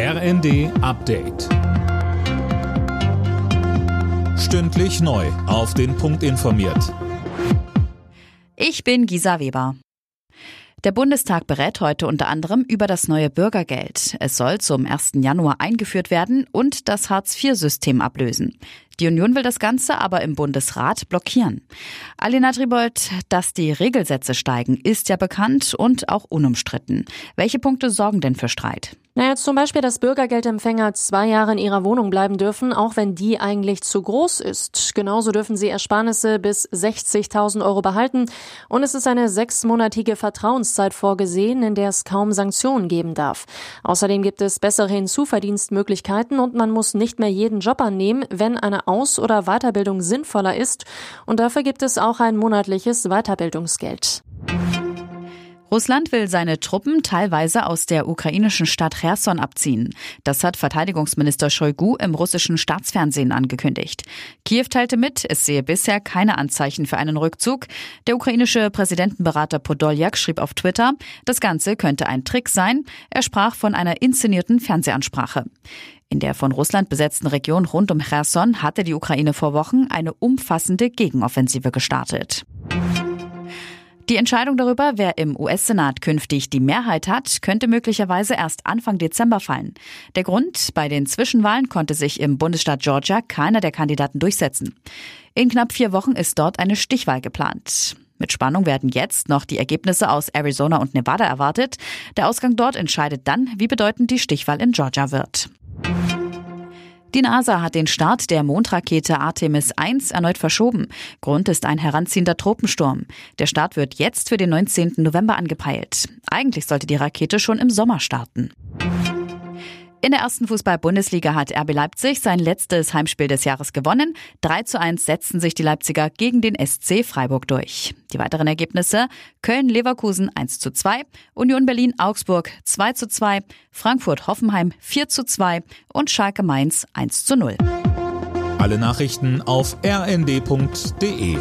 RND Update. Stündlich neu. Auf den Punkt informiert. Ich bin Gisa Weber. Der Bundestag berät heute unter anderem über das neue Bürgergeld. Es soll zum 1. Januar eingeführt werden und das Hartz-IV-System ablösen. Die Union will das Ganze aber im Bundesrat blockieren. Alina Tribold, dass die Regelsätze steigen, ist ja bekannt und auch unumstritten. Welche Punkte sorgen denn für Streit? Naja, zum Beispiel, dass Bürgergeldempfänger zwei Jahre in ihrer Wohnung bleiben dürfen, auch wenn die eigentlich zu groß ist. Genauso dürfen sie Ersparnisse bis 60.000 Euro behalten. Und es ist eine sechsmonatige Vertrauenszeit vorgesehen, in der es kaum Sanktionen geben darf. Außerdem gibt es bessere Hinzuverdienstmöglichkeiten und man muss nicht mehr jeden Job annehmen, wenn eine Aus- oder Weiterbildung sinnvoller ist. Und dafür gibt es auch ein monatliches Weiterbildungsgeld. Russland will seine Truppen teilweise aus der ukrainischen Stadt Cherson abziehen. Das hat Verteidigungsminister Shoigu im russischen Staatsfernsehen angekündigt. Kiew teilte mit, es sehe bisher keine Anzeichen für einen Rückzug. Der ukrainische Präsidentenberater Podoljak schrieb auf Twitter, das Ganze könnte ein Trick sein. Er sprach von einer inszenierten Fernsehansprache. In der von Russland besetzten Region rund um Cherson hatte die Ukraine vor Wochen eine umfassende Gegenoffensive gestartet. Die Entscheidung darüber, wer im US-Senat künftig die Mehrheit hat, könnte möglicherweise erst Anfang Dezember fallen. Der Grund, bei den Zwischenwahlen konnte sich im Bundesstaat Georgia keiner der Kandidaten durchsetzen. In knapp vier Wochen ist dort eine Stichwahl geplant. Mit Spannung werden jetzt noch die Ergebnisse aus Arizona und Nevada erwartet. Der Ausgang dort entscheidet dann, wie bedeutend die Stichwahl in Georgia wird. Die NASA hat den Start der Mondrakete Artemis 1 erneut verschoben. Grund ist ein heranziehender Tropensturm. Der Start wird jetzt für den 19. November angepeilt. Eigentlich sollte die Rakete schon im Sommer starten. In der ersten Fußball-Bundesliga hat RB Leipzig sein letztes Heimspiel des Jahres gewonnen. 3 zu 1 setzten sich die Leipziger gegen den SC Freiburg durch. Die weiteren Ergebnisse Köln-Leverkusen 1 zu 2, Union Berlin-Augsburg 2 zu 2, Frankfurt-Hoffenheim 4 zu 2 und Schalke-Mainz 1 zu 0. Alle Nachrichten auf rnd.de